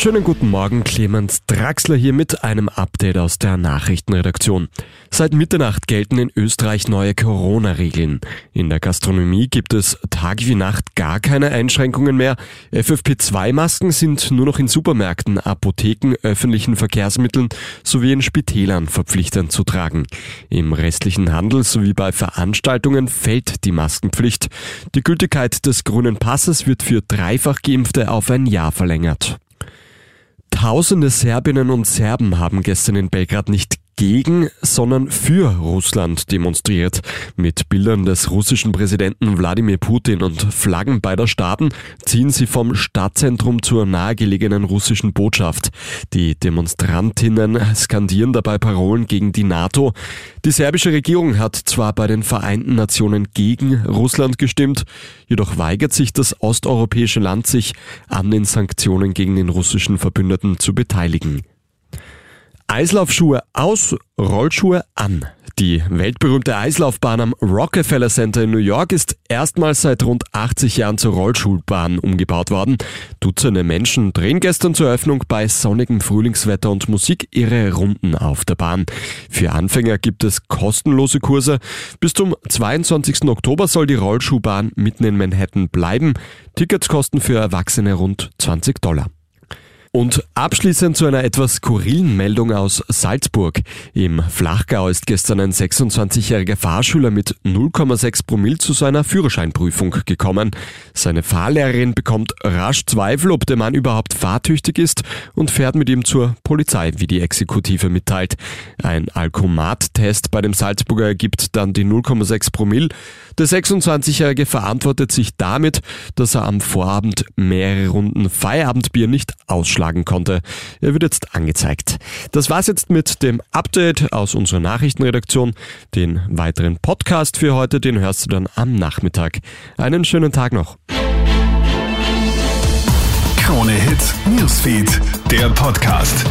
Schönen guten Morgen, Clemens Draxler hier mit einem Update aus der Nachrichtenredaktion. Seit Mitternacht gelten in Österreich neue Corona-Regeln. In der Gastronomie gibt es Tag wie Nacht gar keine Einschränkungen mehr. FFP2-Masken sind nur noch in Supermärkten, Apotheken, öffentlichen Verkehrsmitteln sowie in Spitälern verpflichtend zu tragen. Im restlichen Handel sowie bei Veranstaltungen fällt die Maskenpflicht. Die Gültigkeit des grünen Passes wird für dreifach Geimpfte auf ein Jahr verlängert. Tausende Serbinnen und Serben haben gestern in Belgrad nicht gegen, sondern für Russland demonstriert. Mit Bildern des russischen Präsidenten Wladimir Putin und Flaggen beider Staaten ziehen sie vom Stadtzentrum zur nahegelegenen russischen Botschaft. Die Demonstrantinnen skandieren dabei Parolen gegen die NATO. Die serbische Regierung hat zwar bei den Vereinten Nationen gegen Russland gestimmt, jedoch weigert sich das osteuropäische Land sich an den Sanktionen gegen den russischen Verbündeten zu beteiligen. Eislaufschuhe aus, Rollschuhe an. Die weltberühmte Eislaufbahn am Rockefeller Center in New York ist erstmals seit rund 80 Jahren zur Rollschulbahn umgebaut worden. Dutzende Menschen drehen gestern zur Eröffnung bei sonnigem Frühlingswetter und Musik ihre Runden auf der Bahn. Für Anfänger gibt es kostenlose Kurse. Bis zum 22. Oktober soll die Rollschuhbahn mitten in Manhattan bleiben. Tickets kosten für Erwachsene rund 20 Dollar. Und abschließend zu einer etwas skurrilen Meldung aus Salzburg. Im Flachgau ist gestern ein 26-jähriger Fahrschüler mit 0,6 Promille zu seiner Führerscheinprüfung gekommen. Seine Fahrlehrerin bekommt rasch Zweifel, ob der Mann überhaupt fahrtüchtig ist und fährt mit ihm zur Polizei, wie die Exekutive mitteilt. Ein Alkomat-Test bei dem Salzburger ergibt dann die 0,6 Promille. Der 26-jährige verantwortet sich damit, dass er am Vorabend mehrere Runden Feierabendbier nicht ausschlagen schlagen konnte. Er wird jetzt angezeigt. Das war's jetzt mit dem Update aus unserer Nachrichtenredaktion. Den weiteren Podcast für heute, den hörst du dann am Nachmittag. Einen schönen Tag noch. Krone Hits, Newsfeed, der Podcast.